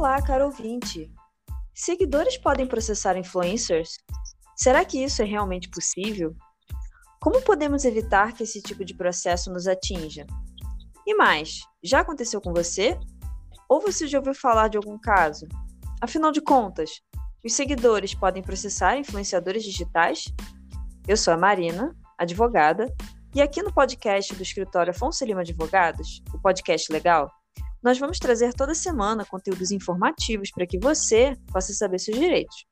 Olá, caro ouvinte. Seguidores podem processar influencers? Será que isso é realmente possível? Como podemos evitar que esse tipo de processo nos atinja? E mais, já aconteceu com você? Ou você já ouviu falar de algum caso? Afinal de contas, os seguidores podem processar influenciadores digitais? Eu sou a Marina, advogada, e aqui no podcast do escritório Afonso Lima Advogados, o podcast legal, nós vamos trazer toda semana conteúdos informativos para que você possa saber seus direitos.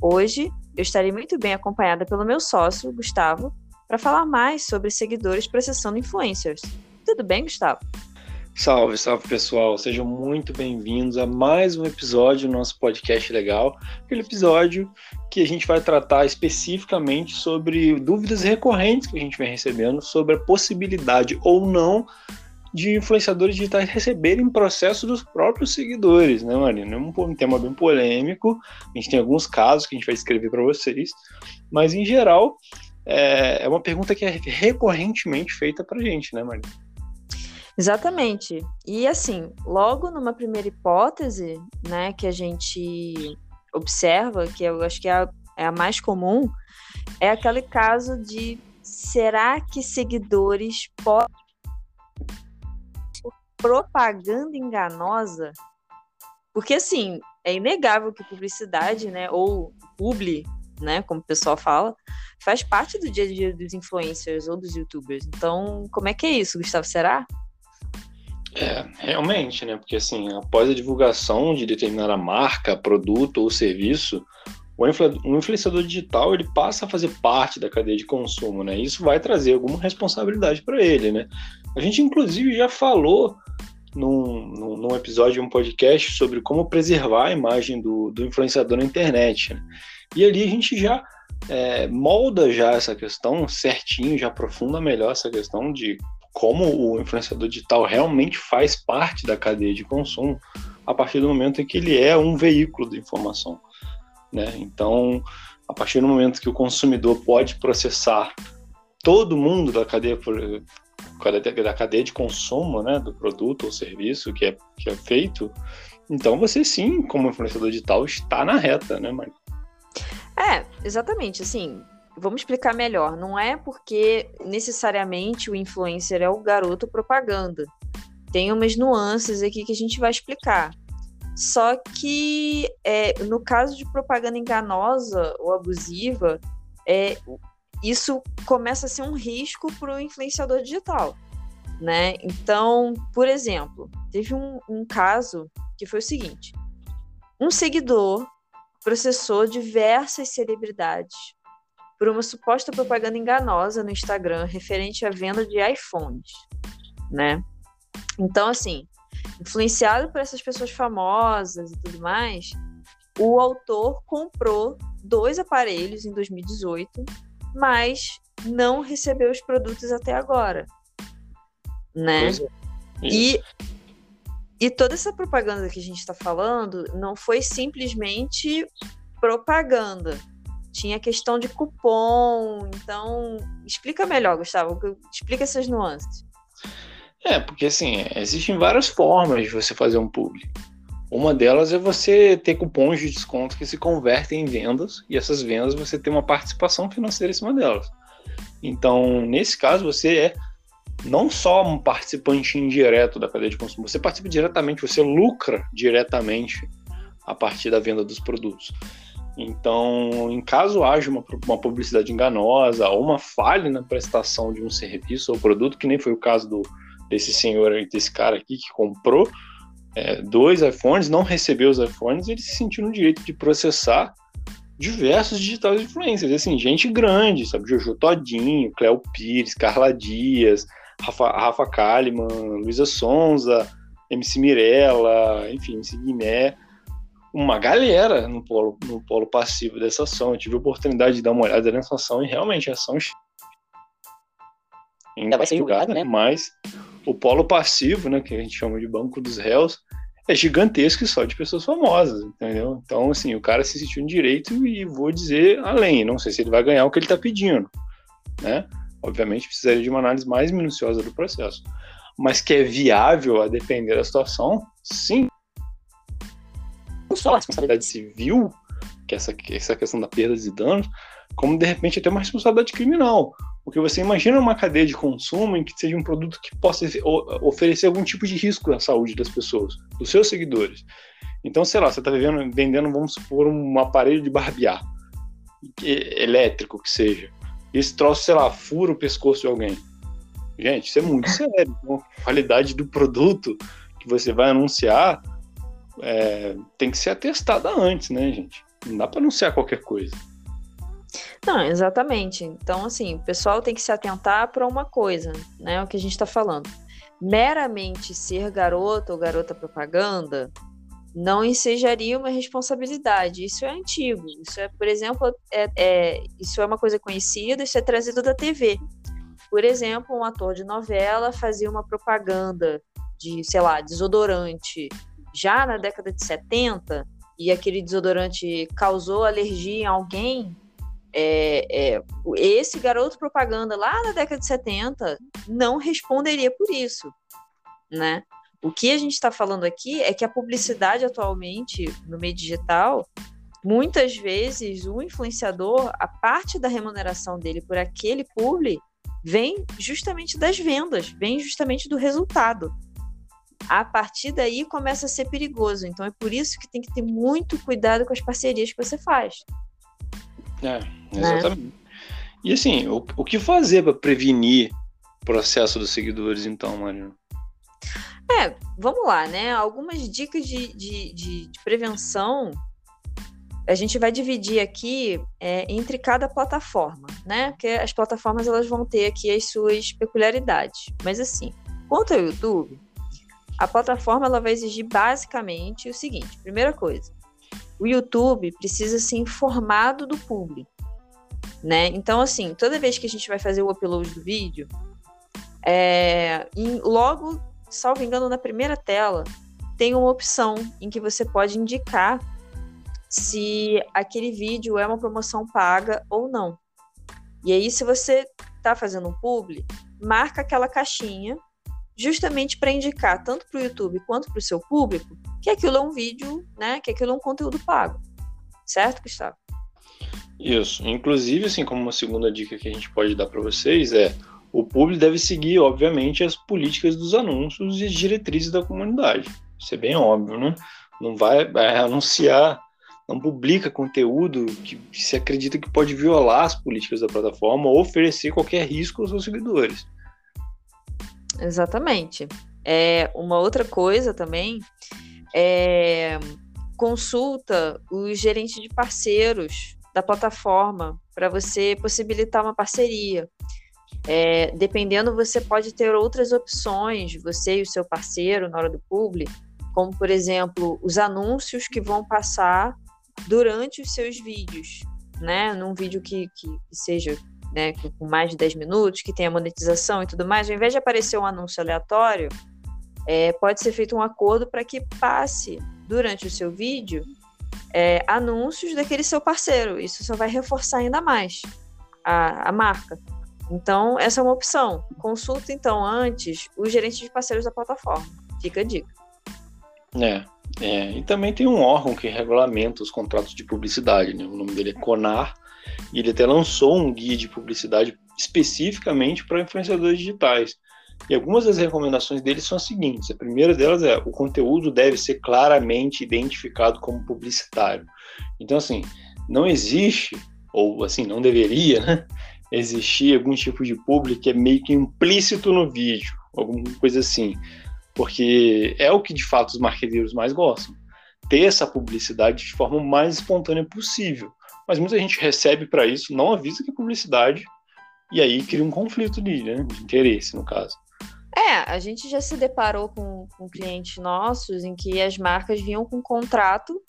Hoje, eu estarei muito bem acompanhada pelo meu sócio, Gustavo, para falar mais sobre seguidores processando influencers. Tudo bem, Gustavo? Salve, salve pessoal, sejam muito bem-vindos a mais um episódio do nosso podcast legal. Aquele episódio que a gente vai tratar especificamente sobre dúvidas recorrentes que a gente vem recebendo sobre a possibilidade ou não de influenciadores digitais receberem processo dos próprios seguidores, né, Marina? É um, tema bem polêmico. A gente tem alguns casos que a gente vai escrever para vocês, mas em geral é, é, uma pergunta que é recorrentemente feita para gente, né, Marina? Exatamente. E assim, logo numa primeira hipótese, né, que a gente observa, que eu acho que é a, é a mais comum, é aquele caso de será que seguidores podem propaganda enganosa, porque assim, é inegável que publicidade, né, ou publi, né, como o pessoal fala, faz parte do dia a dia dos influencers ou dos youtubers. Então, como é que é isso, Gustavo? Será? É, realmente, né? Porque assim, após a divulgação de determinada marca, produto ou serviço, o influenciador digital ele passa a fazer parte da cadeia de consumo, né? Isso vai trazer alguma responsabilidade para ele, né? A gente inclusive já falou num, num, episódio de um podcast sobre como preservar a imagem do, do influenciador na internet. Né? E ali a gente já é, molda já essa questão certinho, já aprofunda melhor essa questão de como o influenciador digital realmente faz parte da cadeia de consumo a partir do momento em que ele é um veículo de informação. Né? Então, a partir do momento que o consumidor pode processar todo mundo da cadeia da cadeia de consumo né, do produto ou serviço que é, que é feito, então você sim, como influenciador digital, está na reta, né, Mari? É, exatamente. Assim, vamos explicar melhor. Não é porque necessariamente o influencer é o garoto propaganda. Tem umas nuances aqui que a gente vai explicar. Só que é, no caso de propaganda enganosa ou abusiva, é, isso começa a ser um risco para o influenciador digital, né? Então, por exemplo, teve um, um caso que foi o seguinte: um seguidor processou diversas celebridades por uma suposta propaganda enganosa no Instagram referente à venda de iPhones, né? Então, assim, influenciado por essas pessoas famosas e tudo mais, o autor comprou dois aparelhos em 2018 mas não recebeu os produtos até agora, né? É. E e toda essa propaganda que a gente está falando não foi simplesmente propaganda. Tinha questão de cupom. Então, explica melhor, Gustavo. Explica essas nuances. É, porque assim, existem várias formas de você fazer um publi. Uma delas é você ter cupons de desconto que se convertem em vendas e essas vendas você tem uma participação financeira em cima delas. Então, nesse caso, você é não só um participante indireto da cadeia de consumo, você participa diretamente, você lucra diretamente a partir da venda dos produtos. Então, em caso haja uma, uma publicidade enganosa ou uma falha na prestação de um serviço ou produto, que nem foi o caso do, desse senhor, desse cara aqui que comprou, é, dois iPhones, não recebeu os iPhones, ele se sentiu no direito de processar diversos digitais influencers, assim, gente grande, sabe, Jojo Todinho, Cléo Pires, Carla Dias, Rafa, Rafa Kalimann, Luísa Sonza, MC Mirella, enfim, MC Guiné, uma galera no polo, no polo passivo dessa ação. Eu tive a oportunidade de dar uma olhada nessa ação e realmente a ação ainda vai ser julgada, né? Mas o polo passivo, né, que a gente chama de banco dos réus, é gigantesco e só de pessoas famosas, entendeu? Então, assim, o cara se sentiu em direito e vou dizer além, não sei se ele vai ganhar o que ele está pedindo, né? Obviamente precisaria de uma análise mais minuciosa do processo. Mas que é viável a depender da situação, sim. só a responsabilidade civil, que é essa, essa questão da perda de danos, como de repente até uma responsabilidade criminal. Porque você imagina uma cadeia de consumo em que seja um produto que possa oferecer algum tipo de risco à saúde das pessoas, dos seus seguidores. Então, sei lá, você está vendendo, vamos supor, um aparelho de barbear elétrico que seja. Esse troço, sei lá, fura o pescoço de alguém. Gente, isso é muito sério. Então, a qualidade do produto que você vai anunciar é, tem que ser atestada antes, né, gente? Não dá para anunciar qualquer coisa. Não, exatamente. Então, assim, o pessoal tem que se atentar para uma coisa, né? O que a gente está falando. Meramente ser garoto ou garota propaganda não ensejaria uma responsabilidade. Isso é antigo. Isso é, por exemplo, é, é, isso é uma coisa conhecida, isso é trazido da TV. Por exemplo, um ator de novela fazia uma propaganda de, sei lá, desodorante já na década de 70 e aquele desodorante causou alergia em alguém, é, é, esse garoto propaganda lá na década de 70 não responderia por isso, né? O que a gente está falando aqui é que a publicidade atualmente no meio digital, muitas vezes o influenciador, a parte da remuneração dele por aquele publi vem justamente das vendas, vem justamente do resultado. A partir daí começa a ser perigoso. Então é por isso que tem que ter muito cuidado com as parcerias que você faz. É, exatamente. Né? E assim, o, o que fazer para prevenir o processo dos seguidores, então, Marina? É, vamos lá, né? Algumas dicas de, de, de, de prevenção a gente vai dividir aqui é, entre cada plataforma, né? Porque as plataformas elas vão ter aqui as suas peculiaridades. Mas assim, quanto ao YouTube, a plataforma ela vai exigir basicamente o seguinte: primeira coisa, o YouTube precisa ser informado do público, né? Então assim, toda vez que a gente vai fazer o upload do vídeo, é, em, logo salvo engano, na primeira tela, tem uma opção em que você pode indicar se aquele vídeo é uma promoção paga ou não. E aí, se você está fazendo um publi, marca aquela caixinha justamente para indicar tanto para o YouTube quanto para o seu público que aquilo é um vídeo, né? Que aquilo é um conteúdo pago. Certo, Gustavo? Isso. Inclusive, assim, como uma segunda dica que a gente pode dar para vocês é o público deve seguir, obviamente, as políticas dos anúncios e as diretrizes da comunidade. Isso é bem óbvio, né? Não vai, vai anunciar, não publica conteúdo que, que se acredita que pode violar as políticas da plataforma ou oferecer qualquer risco aos seus seguidores. Exatamente. É, uma outra coisa também é consulta os gerentes de parceiros da plataforma para você possibilitar uma parceria. É, dependendo, você pode ter outras opções, você e o seu parceiro, na hora do publi, como, por exemplo, os anúncios que vão passar durante os seus vídeos, né? Num vídeo que, que, seja né, com mais de 10 minutos, que tenha monetização e tudo mais, ao invés de aparecer um anúncio aleatório, é, pode ser feito um acordo para que passe durante o seu vídeo é, anúncios daquele seu parceiro. Isso só vai reforçar ainda mais a, a marca. Então, essa é uma opção. Consulta, então, antes os gerentes de parceiros da plataforma. Fica a dica. É, é, e também tem um órgão que regulamenta os contratos de publicidade, né? O nome dele é CONAR, e ele até lançou um guia de publicidade especificamente para influenciadores digitais. E algumas das recomendações dele são as seguintes: a primeira delas é o conteúdo deve ser claramente identificado como publicitário. Então, assim, não existe, ou assim, não deveria, né? existir algum tipo de público que é meio que implícito no vídeo, alguma coisa assim. Porque é o que de fato os marqueteiros mais gostam. Ter essa publicidade de forma mais espontânea possível. Mas muita gente recebe para isso, não avisa que é publicidade, e aí cria um conflito de, né, de interesse, no caso. É, a gente já se deparou com, com clientes nossos em que as marcas vinham com um contrato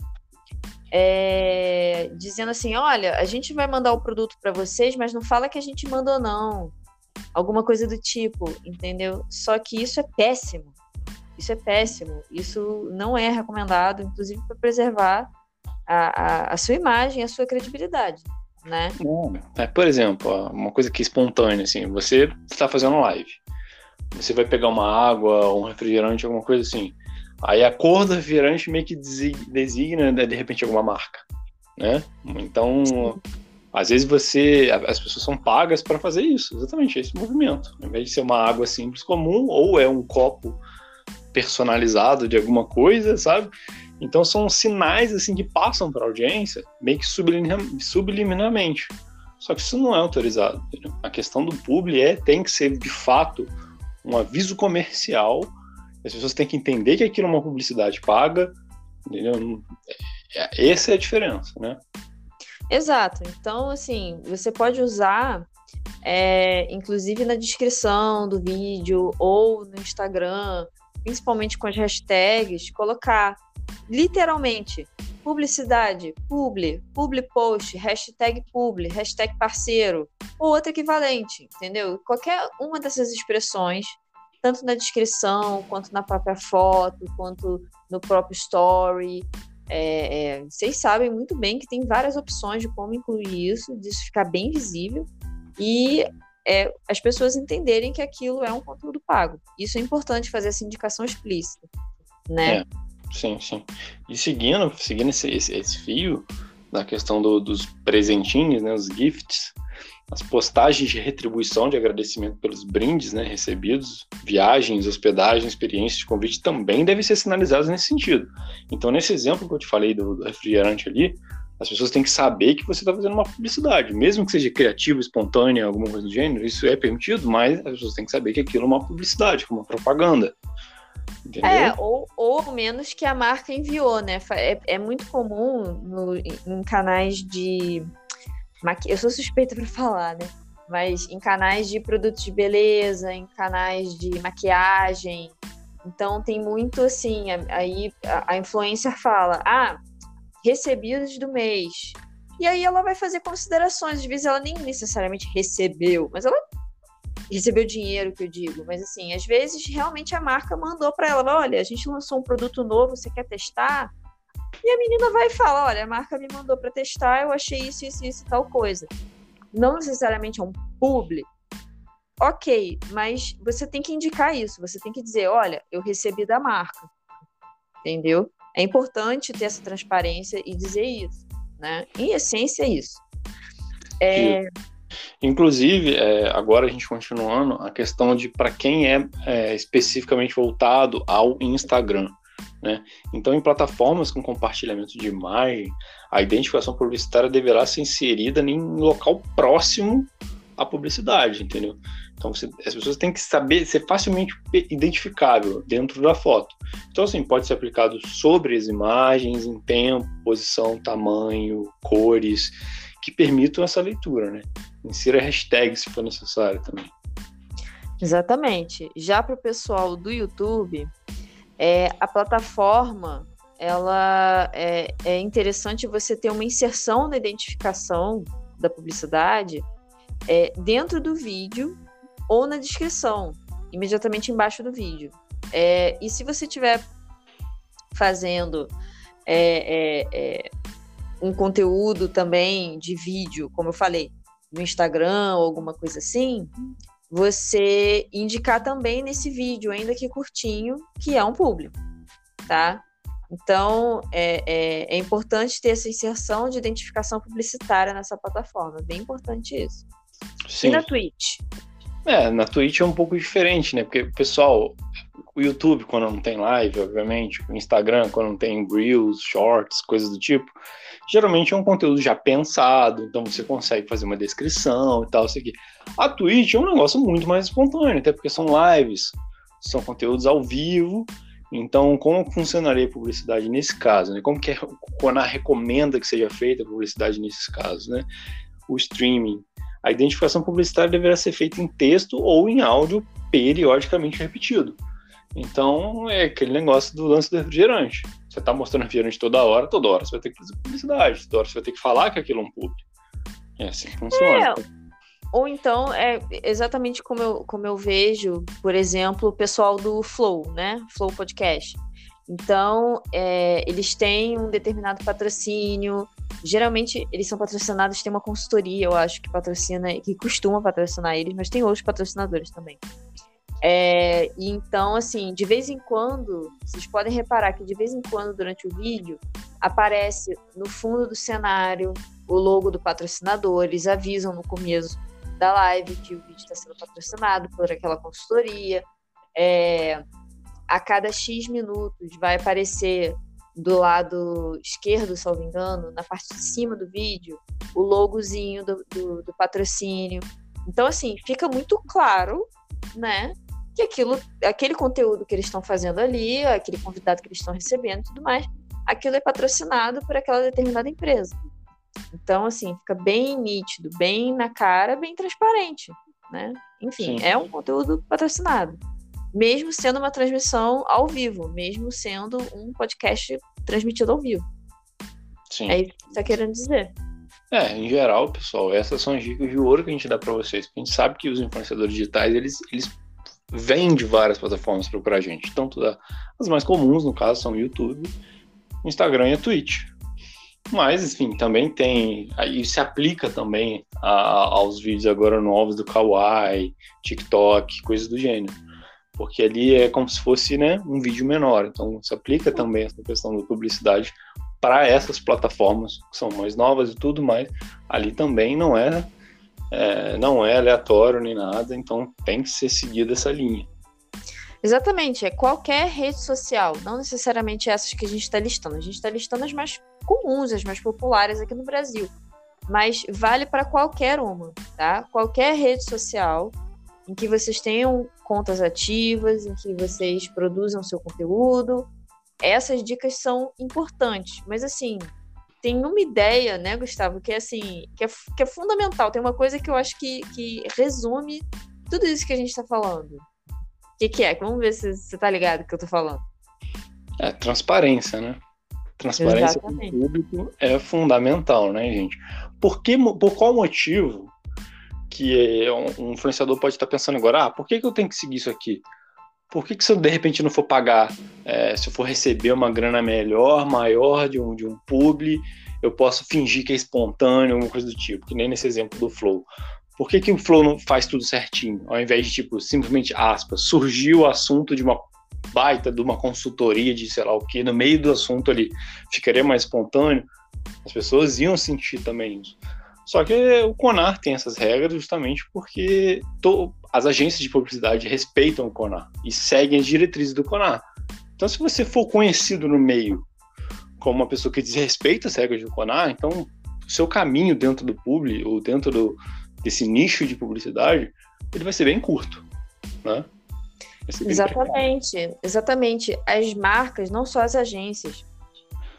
é, dizendo assim: olha, a gente vai mandar o produto para vocês, mas não fala que a gente mandou, não. Alguma coisa do tipo, entendeu? Só que isso é péssimo. Isso é péssimo. Isso não é recomendado, inclusive para preservar a, a, a, sua imagem, a sua credibilidade, né? É, por exemplo, uma coisa que é espontânea, assim, você está fazendo live. Você vai pegar uma água, um refrigerante, alguma coisa assim Aí a cor do refrigerante meio que designa, né, de repente, alguma marca, né? Então, às vezes você, as pessoas são pagas para fazer isso, exatamente esse movimento. Ao invés de ser uma água simples comum, ou é um copo personalizado de alguma coisa, sabe? Então são sinais assim que passam para a audiência, meio que subliminarmente. Só que isso não é autorizado. Entendeu? A questão do publi é tem que ser de fato um aviso comercial. As pessoas têm que entender que aquilo é uma publicidade paga. Entendeu? Essa é a diferença, né? Exato. Então, assim, você pode usar, é, inclusive na descrição do vídeo ou no Instagram, principalmente com as hashtags, colocar literalmente publicidade, publi, publi post, hashtag publi, hashtag parceiro, ou outro equivalente, entendeu? Qualquer uma dessas expressões, tanto na descrição, quanto na própria foto, quanto no próprio story, é, é, vocês sabem muito bem que tem várias opções de como incluir isso, disso ficar bem visível e é, as pessoas entenderem que aquilo é um conteúdo pago. Isso é importante fazer essa indicação explícita, né? Sim, sim. E seguindo, seguindo esse, esse, esse fio da questão do, dos presentinhos, né, os gifts, as postagens de retribuição de agradecimento pelos brindes né, recebidos, viagens, hospedagem, experiências de convite também devem ser sinalizadas nesse sentido. Então, nesse exemplo que eu te falei do, do refrigerante ali, as pessoas têm que saber que você está fazendo uma publicidade, mesmo que seja criativa, espontânea, alguma coisa do gênero, isso é permitido, mas as pessoas têm que saber que aquilo é uma publicidade, uma propaganda. Entendeu? É, ou, ou menos que a marca enviou, né? É, é muito comum no, em canais de eu sou suspeita para falar, né? Mas em canais de produtos de beleza, em canais de maquiagem. Então tem muito assim, aí a, a influencer fala: "Ah, recebidos do mês". E aí ela vai fazer considerações, às vezes ela nem necessariamente recebeu, mas ela recebeu dinheiro, que eu digo, mas assim, às vezes realmente a marca mandou para ela, olha, a gente lançou um produto novo, você quer testar? E a menina vai e fala: olha, a marca me mandou para testar, eu achei isso, isso, isso tal coisa. Não necessariamente é um publi. Ok, mas você tem que indicar isso, você tem que dizer: olha, eu recebi da marca. Entendeu? É importante ter essa transparência e dizer isso. Né? Em essência, é isso. É... Inclusive, é, agora a gente continuando, a questão de para quem é, é, especificamente voltado ao Instagram. Né? Então, em plataformas com compartilhamento de imagem, a identificação publicitária deverá ser inserida em local próximo à publicidade, entendeu? Então, você, as pessoas têm que saber, ser facilmente identificável dentro da foto. Então, assim, pode ser aplicado sobre as imagens, em tempo, posição, tamanho, cores, que permitam essa leitura, né? Insira hashtag se for necessário também. Exatamente. Já para o pessoal do YouTube, é, a plataforma ela é, é, interessante você ter uma inserção da identificação da publicidade é, dentro do vídeo ou na descrição, imediatamente embaixo do vídeo. É, e se você estiver fazendo é, é, um conteúdo também de vídeo, como eu falei, no Instagram ou alguma coisa assim, você indicar também nesse vídeo, ainda que curtinho, que é um público, tá? Então, é, é, é, importante ter essa inserção de identificação publicitária nessa plataforma. Bem importante isso. Sim. E na Twitch? É, na Twitch é um pouco diferente, né? Porque, pessoal, o YouTube, quando não tem live, obviamente, o Instagram, quando não tem Reels, Shorts, coisas do tipo, geralmente é um conteúdo já pensado, então você consegue fazer uma descrição e tal, isso aqui. A Twitch é um negócio muito mais espontâneo, até porque são lives, são conteúdos ao vivo, então como funcionaria a publicidade nesse caso, né? Como que é, a recomenda que seja feita a publicidade nesses casos, né? O streaming, a identificação publicitária deverá ser feita em texto ou em áudio periodicamente repetido. Então, é aquele negócio do lance do refrigerante. Você está mostrando refrigerante toda hora, toda hora você vai ter que fazer publicidade, toda hora você vai ter que falar que aquilo é um público. É assim que funciona. É. Ou então, é exatamente como eu, como eu vejo, por exemplo, o pessoal do Flow, né? Flow Podcast. Então, é, eles têm um determinado patrocínio. Geralmente, eles são patrocinados, tem uma consultoria, eu acho, que patrocina, que costuma patrocinar eles, mas tem outros patrocinadores também É, então, assim, de vez em quando, vocês podem reparar que de vez em quando durante o vídeo aparece no fundo do cenário o logo do patrocinador, eles avisam no começo da live que o vídeo está sendo patrocinado por aquela consultoria. É, a cada X minutos vai aparecer do lado esquerdo, se não me engano, na parte de cima do vídeo, o logozinho do, do, do patrocínio. Então, assim, fica muito claro, né, que aquilo, aquele conteúdo que eles estão fazendo ali, aquele convidado que eles estão recebendo e tudo mais, aquilo é patrocinado por aquela determinada empresa. Então, assim, fica bem nítido, bem na cara, bem transparente, né? Enfim, Sim. é um conteúdo patrocinado. Mesmo sendo uma transmissão ao vivo, mesmo sendo um podcast transmitido ao vivo. Sim. É isso que você está querendo dizer. É, em geral, pessoal, essas são as dicas de ouro que a gente dá para vocês. Porque a gente sabe que os influenciadores digitais, eles, eles vêm de várias plataformas procurar a gente. Tanto da, as mais comuns, no caso, são o YouTube, Instagram e a Twitch. Mas, enfim, também tem. Aí se aplica também a, aos vídeos agora novos do Kawaii, TikTok, coisas do gênero. Porque ali é como se fosse né, um vídeo menor. Então se aplica também essa questão da publicidade para essas plataformas que são mais novas e tudo mais. Ali também não é, é não é aleatório nem nada, então tem que ser seguida essa linha. Exatamente, é qualquer rede social, não necessariamente essas que a gente está listando. A gente está listando as mais comuns, as mais populares aqui no Brasil. Mas vale para qualquer uma, tá? Qualquer rede social em que vocês tenham contas ativas, em que vocês produzam seu conteúdo. Essas dicas são importantes, mas assim, tem uma ideia, né, Gustavo, que é assim, que é, que é fundamental. Tem uma coisa que eu acho que, que resume tudo isso que a gente está falando que, que é? Vamos ver se você tá ligado que eu tô falando. É, transparência, né? Transparência o público é fundamental, né, gente? Por, que, por qual motivo que um influenciador pode estar pensando agora, ah, por que, que eu tenho que seguir isso aqui? Por que, que se eu de repente não for pagar, é, se eu for receber uma grana melhor, maior de um, de um publi, eu posso fingir que é espontâneo, alguma coisa do tipo, que nem nesse exemplo do Flow. Por que, que o Flow não faz tudo certinho? Ao invés de, tipo, simplesmente, aspas, surgiu o assunto de uma baita de uma consultoria de sei lá o que, no meio do assunto ali, ficaria mais espontâneo, as pessoas iam sentir também isso. Só que o CONAR tem essas regras justamente porque to, as agências de publicidade respeitam o CONAR e seguem as diretrizes do CONAR. Então, se você for conhecido no meio como uma pessoa que desrespeita as regras do CONAR, então o seu caminho dentro do público ou dentro do, desse nicho de publicidade, ele vai ser bem curto, né? Exatamente, exatamente. As marcas, não só as agências,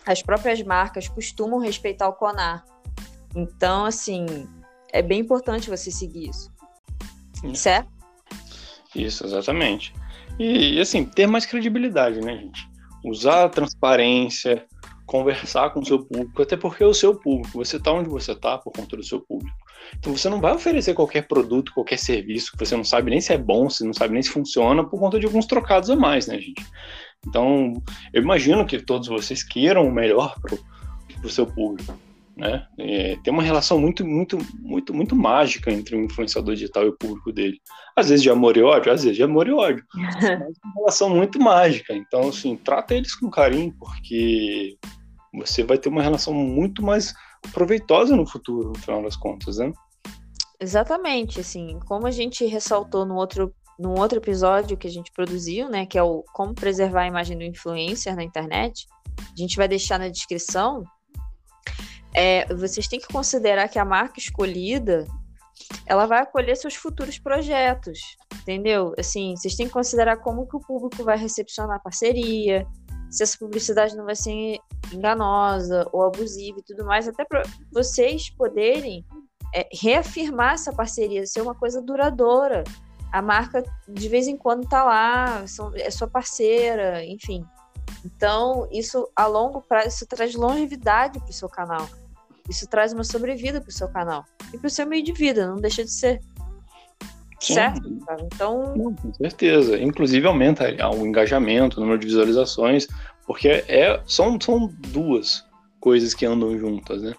as próprias marcas costumam respeitar o CONAR. Então, assim, é bem importante você seguir isso. É. Certo? Isso, exatamente. E, assim, ter mais credibilidade, né, gente? Usar a transparência, conversar com o seu público, até porque é o seu público, você está onde você está por conta do seu público. Então você não vai oferecer qualquer produto, qualquer serviço que você não sabe nem se é bom, se não sabe nem se funciona, por conta de alguns trocados a mais, né, gente? Então, eu imagino que todos vocês queiram o melhor para o seu público. Né? É, tem uma relação muito, muito, muito, muito mágica entre o influenciador digital e o público dele. Às vezes de amor e ódio, às vezes de amor e ódio. mas é uma relação muito mágica. Então, assim, trata eles com carinho, porque você vai ter uma relação muito mais proveitosa no futuro, no final das contas, né? Exatamente, assim, como a gente ressaltou no outro, no outro episódio que a gente produziu, né, que é o como preservar a imagem do influencer na internet, a gente vai deixar na descrição. É, vocês têm que considerar que a marca escolhida ela vai acolher seus futuros projetos, entendeu? Assim, vocês têm que considerar como que o público vai recepcionar a parceria, se essa publicidade não vai ser enganosa ou abusiva e tudo mais, até para vocês poderem é, reafirmar essa parceria, ser uma coisa duradoura. A marca de vez em quando está lá, é sua parceira, enfim. Então, isso a longo prazo, isso traz longevidade para o seu canal. Isso traz uma sobrevida para o seu canal e para o seu meio de vida, não deixa de ser. Sim. Certo? Então. Com certeza. Inclusive aumenta o engajamento, o número de visualizações, porque é, são, são duas coisas que andam juntas, né?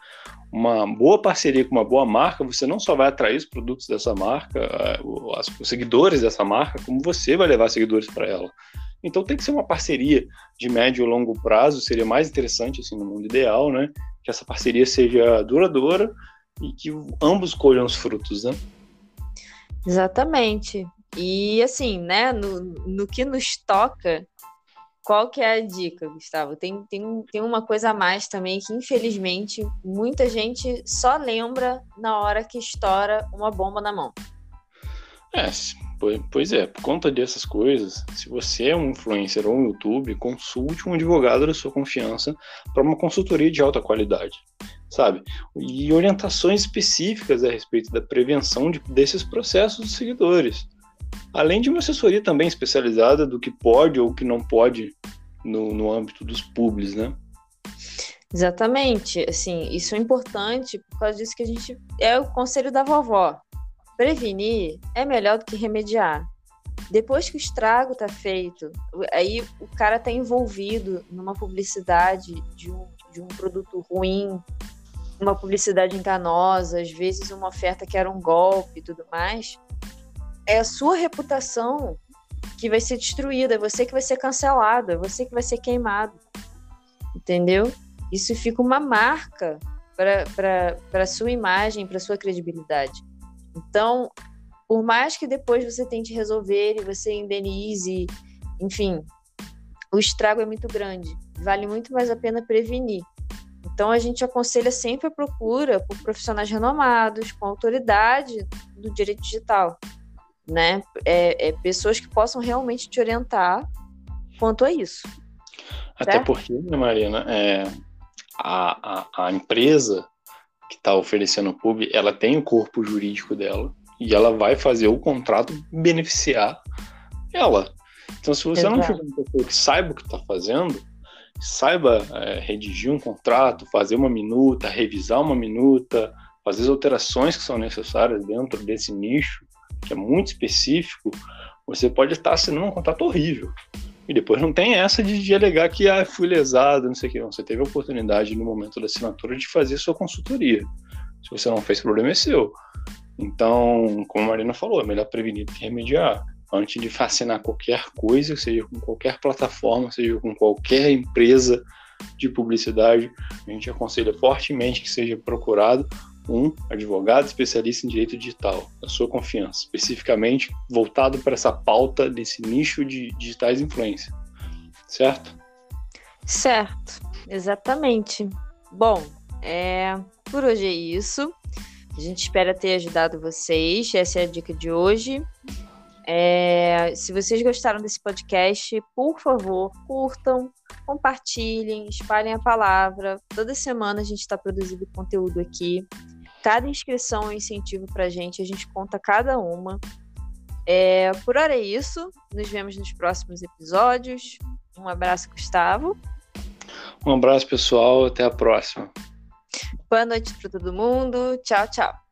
uma boa parceria com uma boa marca, você não só vai atrair os produtos dessa marca, eh, os seguidores dessa marca, como você vai levar seguidores para ela. Então tem que ser uma parceria de médio e longo prazo, seria mais interessante assim no mundo ideal, né? Que essa parceria seja duradoura e que ambos colham os frutos, né? Exatamente. E assim, né, no, no que nos toca, qual que é a dica, Gustavo? Tem, tem, tem uma coisa a mais também que, infelizmente, muita gente só lembra na hora que estoura uma bomba na mão. É, pois é, por conta dessas coisas, se você é um influencer ou um YouTube, consulte um advogado da sua confiança para uma consultoria de alta qualidade, sabe? E orientações específicas a respeito da prevenção de, desses processos dos seguidores além de uma assessoria também especializada do que pode ou que não pode no, no âmbito dos públicos, né? Exatamente, assim, isso é importante por causa disso que a gente é o conselho da vovó. Prevenir é melhor do que remediar. Depois que o estrago tá feito, aí o cara tá envolvido numa publicidade de um, de um produto ruim, uma publicidade enganosa, às vezes uma oferta que era um golpe e tudo mais é a sua reputação que vai ser destruída, é você que vai ser cancelado, é você que vai ser queimado. Entendeu? Isso fica uma marca para a sua imagem, para sua credibilidade. Então, por mais que depois você tente resolver e você indenize, enfim, o estrago é muito grande. Vale muito mais a pena prevenir. Então, a gente aconselha sempre a procura por profissionais renomados, com autoridade do direito digital né? É, é, pessoas que possam realmente te orientar quanto a isso. Até certo? porque, né, Marina, é, a, a, a empresa que está oferecendo o pub, ela tem o corpo jurídico dela e ela vai fazer o contrato beneficiar ela. Então, se você Exato. não tiver uma pessoa que saiba o que está fazendo, saiba é, redigir um contrato, fazer uma minuta, revisar uma minuta, fazer as alterações que são necessárias dentro desse nicho, que é muito específico, você pode estar assinando um contrato horrível. E depois não tem essa de, de alegar que ah, fui lesado, não sei o que. Você teve a oportunidade no momento da assinatura de fazer sua consultoria. Se você não fez, problema é seu. Então, como a Marina falou, é melhor prevenir do que remediar. Antes de assinar qualquer coisa, seja com qualquer plataforma, seja com qualquer empresa de publicidade, a gente aconselha fortemente que seja procurado um advogado especialista em direito digital, da sua confiança, especificamente voltado para essa pauta desse nicho de digitais influência, certo? Certo, exatamente. Bom, é, por hoje é isso. A gente espera ter ajudado vocês. Essa é a dica de hoje. É, se vocês gostaram desse podcast, por favor, curtam, compartilhem, espalhem a palavra. Toda semana a gente está produzindo conteúdo aqui. Cada inscrição é um incentivo para a gente, a gente conta cada uma. É, por hora é isso. Nos vemos nos próximos episódios. Um abraço, Gustavo. Um abraço, pessoal. Até a próxima. Boa noite para todo mundo. Tchau, tchau.